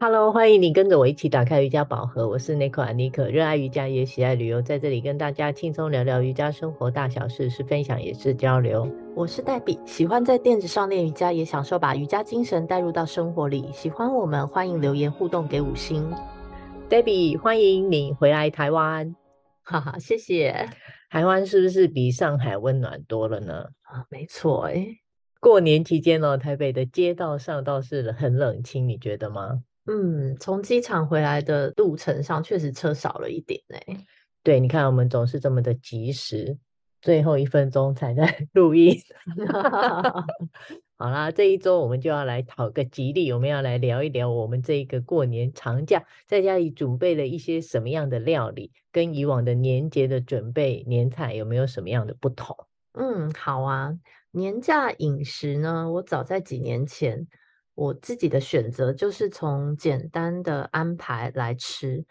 Hello，欢迎你跟着我一起打开瑜伽宝盒。我是 Nico 安妮可，热爱瑜伽也喜爱旅游，在这里跟大家轻松聊聊瑜伽生活大小事，是分享也是交流。我是黛比，喜欢在垫子上练瑜伽，也享受把瑜伽精神带入到生活里。喜欢我们，欢迎留言互动给五星。黛比，欢迎你回来台湾，哈哈，谢谢。台湾是不是比上海温暖多了呢？啊，没错，哎，过年期间呢，台北的街道上倒是很冷清，你觉得吗？嗯，从机场回来的路程上确实车少了一点哎、欸。对，你看我们总是这么的及时，最后一分钟才在 录音。好啦，这一周我们就要来讨个吉利，我们要来聊一聊我们这个过年长假在家里准备了一些什么样的料理，跟以往的年节的准备年菜有没有什么样的不同？嗯，好啊，年假饮食呢，我早在几年前。我自己的选择就是从简单的安排来吃，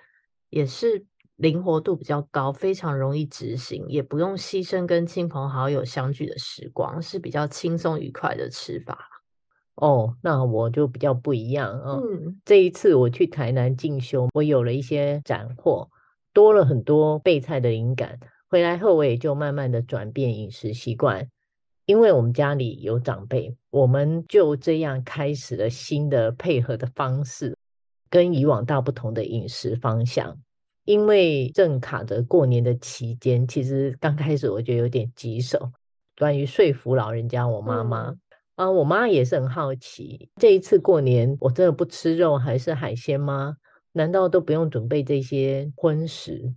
也是灵活度比较高，非常容易执行，也不用牺牲跟亲朋好友相聚的时光，是比较轻松愉快的吃法。哦，那我就比较不一样啊。嗯，这一次我去台南进修，我有了一些斩获，多了很多备菜的灵感。回来后，我也就慢慢的转变饮食习惯。因为我们家里有长辈，我们就这样开始了新的配合的方式，跟以往大不同的饮食方向。因为正卡着过年的期间，其实刚开始我觉得有点棘手。关于说服老人家，我妈妈、嗯、啊，我妈也是很好奇，这一次过年我真的不吃肉还是海鲜吗？难道都不用准备这些荤食？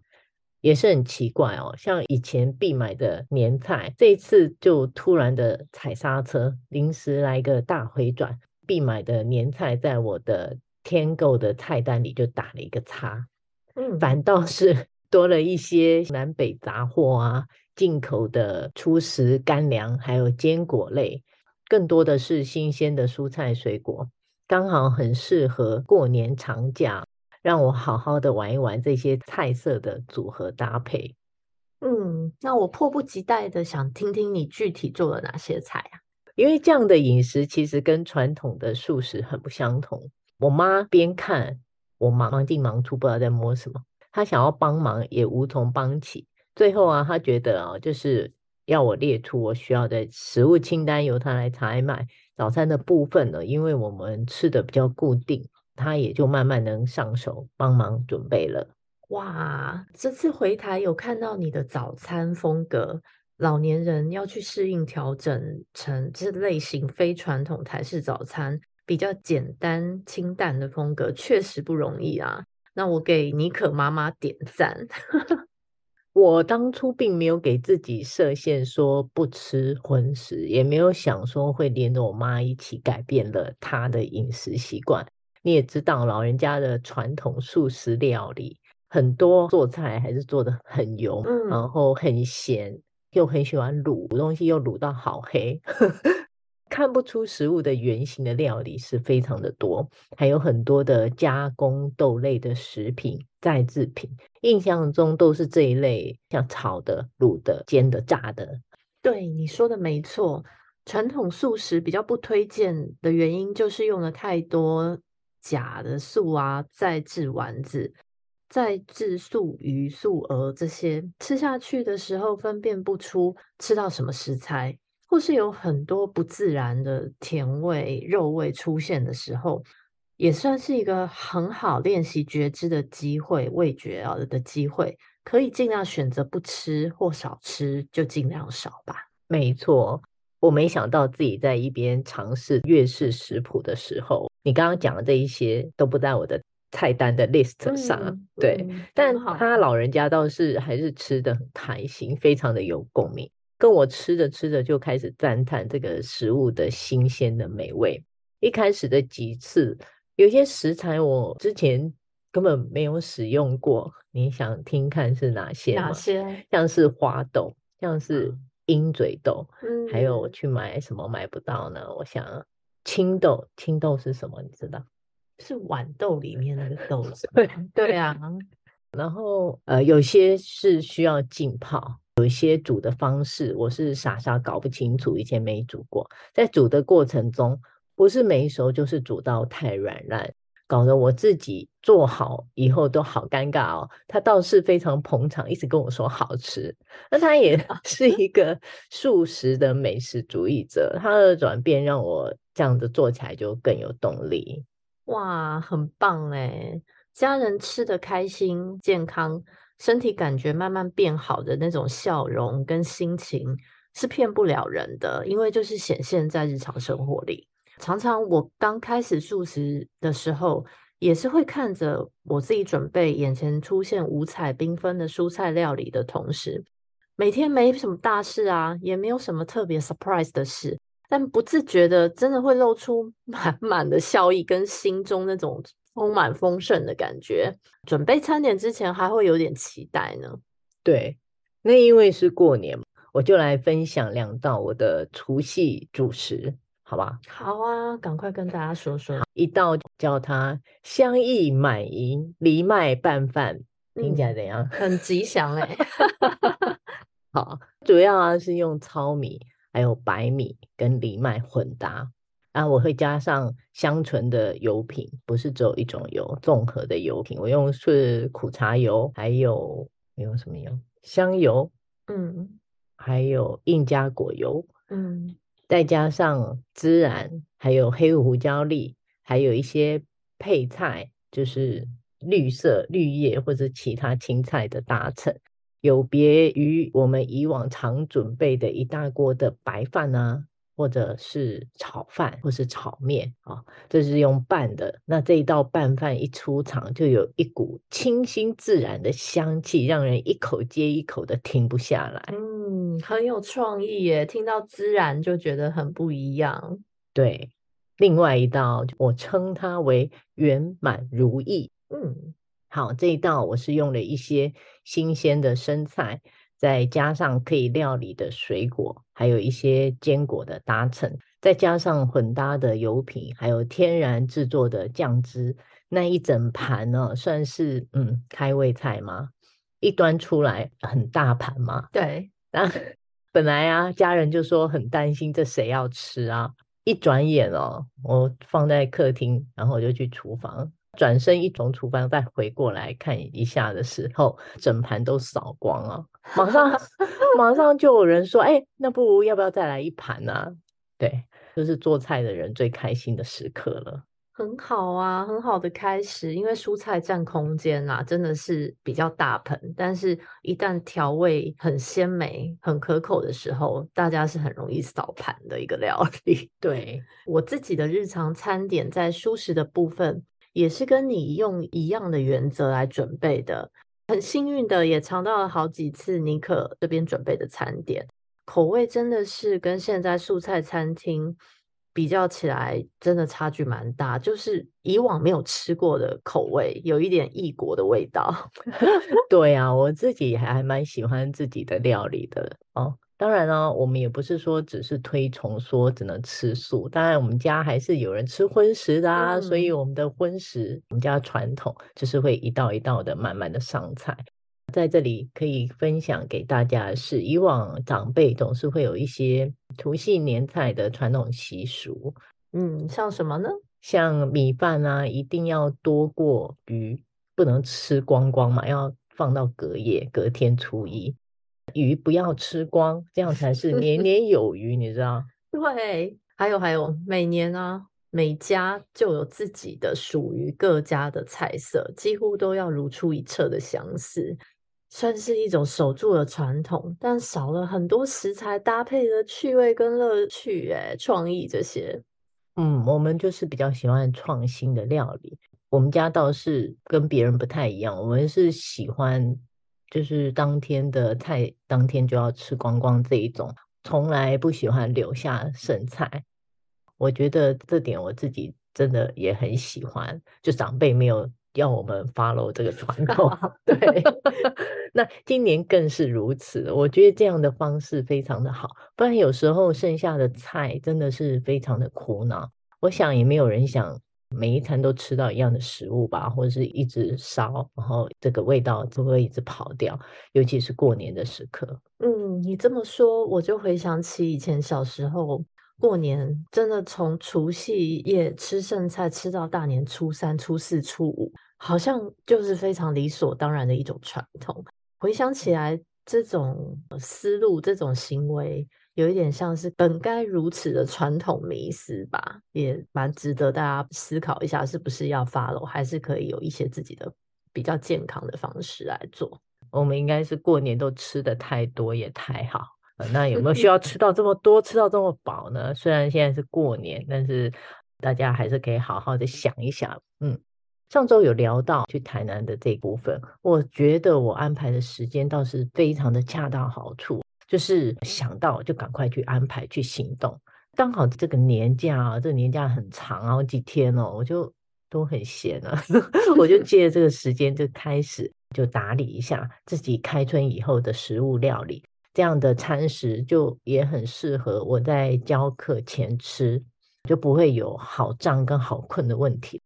也是很奇怪哦，像以前必买的年菜，这一次就突然的踩刹车，临时来个大回转，必买的年菜在我的天购的菜单里就打了一个叉，嗯，反倒是 多了一些南北杂货啊，进口的粗食干粮，还有坚果类，更多的是新鲜的蔬菜水果，刚好很适合过年长假。让我好好的玩一玩这些菜色的组合搭配。嗯，那我迫不及待的想听听你具体做了哪些菜啊？因为这样的饮食其实跟传统的素食很不相同。我妈边看我忙忙进忙出，不知道在摸什么，她想要帮忙也无从帮起。最后啊，她觉得啊，就是要我列出我需要的食物清单，由她来采买。早餐的部分呢，因为我们吃的比较固定。他也就慢慢能上手帮忙准备了。哇，这次回台有看到你的早餐风格，老年人要去适应调整成这类型非传统台式早餐，比较简单清淡的风格，确实不容易啊。那我给妮可妈妈点赞。我当初并没有给自己设限，说不吃荤食，也没有想说会连着我妈一起改变了她的饮食习惯。你也知道，老人家的传统素食料理很多，做菜还是做的很油，嗯，然后很咸，又很喜欢卤东西，又卤到好黑，看不出食物的原型的料理是非常的多，还有很多的加工豆类的食品、再制品，印象中都是这一类，像炒的、卤的、煎的、炸的。对，你说的没错，传统素食比较不推荐的原因就是用了太多。假的素啊，再制丸子、再制素鱼、素鹅这些，吃下去的时候分辨不出吃到什么食材，或是有很多不自然的甜味、肉味出现的时候，也算是一个很好练习觉知的机会，味觉啊的机会，可以尽量选择不吃或少吃，就尽量少吧。没错，我没想到自己在一边尝试粤式食谱的时候。你刚刚讲的这一些都不在我的菜单的 list 上，嗯、对、嗯，但他老人家倒是还是吃的很开心，非常的有共鸣，跟我吃着吃着就开始赞叹这个食物的新鲜的美味。一开始的几次，有些食材我之前根本没有使用过，你想听看是哪些？哪些？像是花豆，像是鹰嘴豆，嗯，还有我去买什么买不到呢？我想。青豆，青豆是什么？你知道？是豌豆里面那个豆子。对对啊。然后呃，有些是需要浸泡，有一些煮的方式我是傻傻搞不清楚，以前没煮过。在煮的过程中，不是没熟就是煮到太软烂。搞得我自己做好以后都好尴尬哦。他倒是非常捧场，一直跟我说好吃。那他也 是一个素食的美食主义者，他的转变让我这样子做起来就更有动力。哇，很棒哎！家人吃得开心、健康，身体感觉慢慢变好的那种笑容跟心情是骗不了人的，因为就是显现在日常生活里。常常我刚开始素食的时候，也是会看着我自己准备眼前出现五彩缤纷的蔬菜料理的同时，每天没什么大事啊，也没有什么特别 surprise 的事，但不自觉的真的会露出 满满的笑意跟心中那种充满丰盛的感觉。准备餐点之前还会有点期待呢。对，那因为是过年，我就来分享两道我的除夕主食。好吧，好啊，赶快跟大家说说。一道叫它香溢满盈藜麦拌饭，听起来怎样？嗯、很吉祥哎、欸。好，主要啊是用糙米、还有白米跟藜麦混搭，然后我会加上香醇的油品，不是只有一种油，综合的油品。我用是苦茶油，还有用什么油？香油，嗯，还有印加果油，嗯。再加上孜然，还有黑胡椒粒，还有一些配菜，就是绿色绿叶或者其他青菜的搭衬，有别于我们以往常准备的一大锅的白饭啊。或者是炒饭，或是炒面啊，这是用拌的。那这一道拌饭一出场，就有一股清新自然的香气，让人一口接一口的停不下来。嗯，很有创意耶！听到孜然就觉得很不一样。对，另外一道我称它为圆满如意。嗯，好，这一道我是用了一些新鲜的生菜。再加上可以料理的水果，还有一些坚果的搭衬，再加上混搭的油品，还有天然制作的酱汁，那一整盘呢，算是嗯开胃菜吗？一端出来很大盘嘛。对，那本来啊，家人就说很担心这谁要吃啊？一转眼哦，我放在客厅，然后我就去厨房。转身一从厨房再回过来看一下的时候，整盘都扫光了，马上马上就有人说：“哎、欸，那不如要不要再来一盘呢、啊？”对，就是做菜的人最开心的时刻了。很好啊，很好的开始，因为蔬菜占空间啊，真的是比较大盆，但是一旦调味很鲜美、很可口的时候，大家是很容易扫盘的一个料理。对，我自己的日常餐点，在蔬食的部分。也是跟你用一样的原则来准备的，很幸运的也尝到了好几次尼可这边准备的餐点，口味真的是跟现在素菜餐厅比较起来，真的差距蛮大，就是以往没有吃过的口味，有一点异国的味道。对啊，我自己还还蛮喜欢自己的料理的哦。当然呢，我们也不是说只是推崇说只能吃素，当然我们家还是有人吃荤食的啊，嗯、所以我们的荤食，我们家传统就是会一道一道的慢慢的上菜。在这里可以分享给大家的是，以往长辈总是会有一些除夕年菜的传统习俗，嗯，像什么呢？像米饭啊，一定要多过鱼，不能吃光光嘛，要放到隔夜，隔天初一。鱼不要吃光，这样才是年年有余，你知道？对，还有还有，每年啊，每家就有自己的属于各家的菜色，几乎都要如出一辙的相似，算是一种守住了传统，但少了很多食材搭配的趣味跟乐趣，哎，创意这些。嗯，我们就是比较喜欢创新的料理，我们家倒是跟别人不太一样，我们是喜欢。就是当天的菜，当天就要吃光光这一种，从来不喜欢留下剩菜。我觉得这点我自己真的也很喜欢。就长辈没有要我们 follow 这个传统，对。那今年更是如此，我觉得这样的方式非常的好。不然有时候剩下的菜真的是非常的苦恼。我想也没有人想。每一餐都吃到一样的食物吧，或者是一直烧，然后这个味道就会一直跑掉，尤其是过年的时刻。嗯，你这么说，我就回想起以前小时候，过年真的从除夕夜吃剩菜吃到大年初三、初四、初五，好像就是非常理所当然的一种传统。回想起来，这种思路、这种行为，有一点像是本该如此的传统迷思吧，也蛮值得大家思考一下，是不是要 follow，还是可以有一些自己的比较健康的方式来做。我们应该是过年都吃的太多也太好。那有没有需要吃到这么多，吃到这么饱呢？虽然现在是过年，但是大家还是可以好好的想一想。嗯，上周有聊到去台南的这部分，我觉得我安排的时间倒是非常的恰到好处，就是想到就赶快去安排去行动。刚好这个年假啊，这个年假很长，好几天哦，我就都很闲啊，我就 借这个时间就开始就打理一下自己开春以后的食物料理。这样的餐食就也很适合我在教课前吃，就不会有好胀跟好困的问题。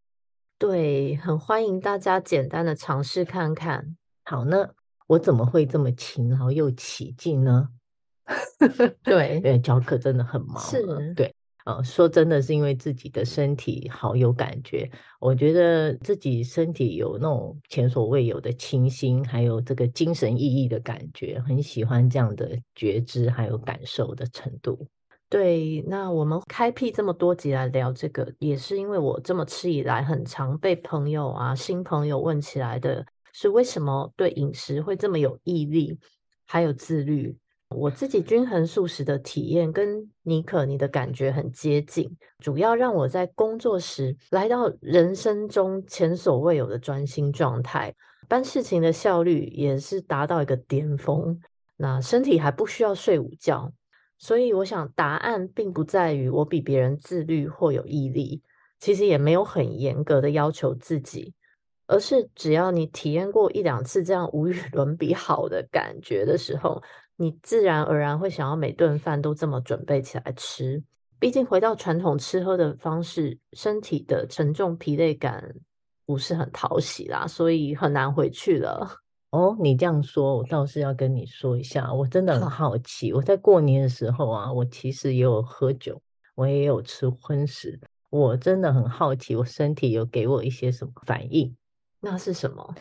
对，很欢迎大家简单的尝试看看。好呢，我怎么会这么勤劳又起劲呢？对，因为教课真的很忙。是，对。呃，说真的是因为自己的身体好有感觉，我觉得自己身体有那种前所未有的清新，还有这个精神奕奕的感觉，很喜欢这样的觉知还有感受的程度。对，那我们开辟这么多集来聊这个，也是因为我这么吃以来，很常被朋友啊、新朋友问起来的是，为什么对饮食会这么有毅力，还有自律。我自己均衡素食的体验跟妮可你的感觉很接近，主要让我在工作时来到人生中前所未有的专心状态，办事情的效率也是达到一个巅峰。那身体还不需要睡午觉，所以我想答案并不在于我比别人自律或有毅力，其实也没有很严格的要求自己，而是只要你体验过一两次这样无与 伦比好的感觉的时候。你自然而然会想要每顿饭都这么准备起来吃，毕竟回到传统吃喝的方式，身体的沉重疲累感不是很讨喜啦，所以很难回去了。哦，你这样说，我倒是要跟你说一下，我真的很好奇。我在过年的时候啊，我其实也有喝酒，我也有吃荤食，我真的很好奇，我身体有给我一些什么反应？那是什么？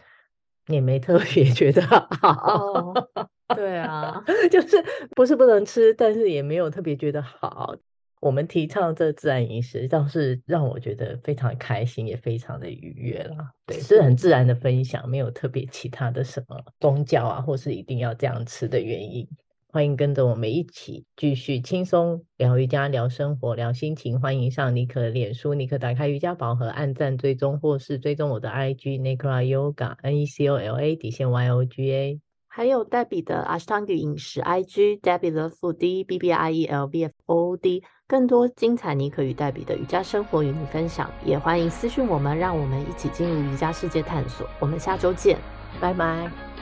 也没特别 觉得好？哦对啊，就是不是不能吃，但是也没有特别觉得好。我们提倡这自然饮食，倒是让我觉得非常开心，也非常的愉悦啦。对，是很自然的分享，没有特别其他的什么宗教啊，或是一定要这样吃的原因。欢迎跟着我们一起继续轻松聊瑜伽、聊生活、聊心情。欢迎上妮可的脸书，妮可打开瑜伽宝盒，按赞追踪，或是追踪我的 IG Necola Yoga N E C O L A 底线 Y O G A。还有黛比的 Ashtanga 饮食 IG Debbie Love Food B B I E L V F O D，更多精彩妮可与黛比的瑜伽生活与你分享，也欢迎私讯我们，让我们一起进入瑜伽世界探索。我们下周见，拜拜。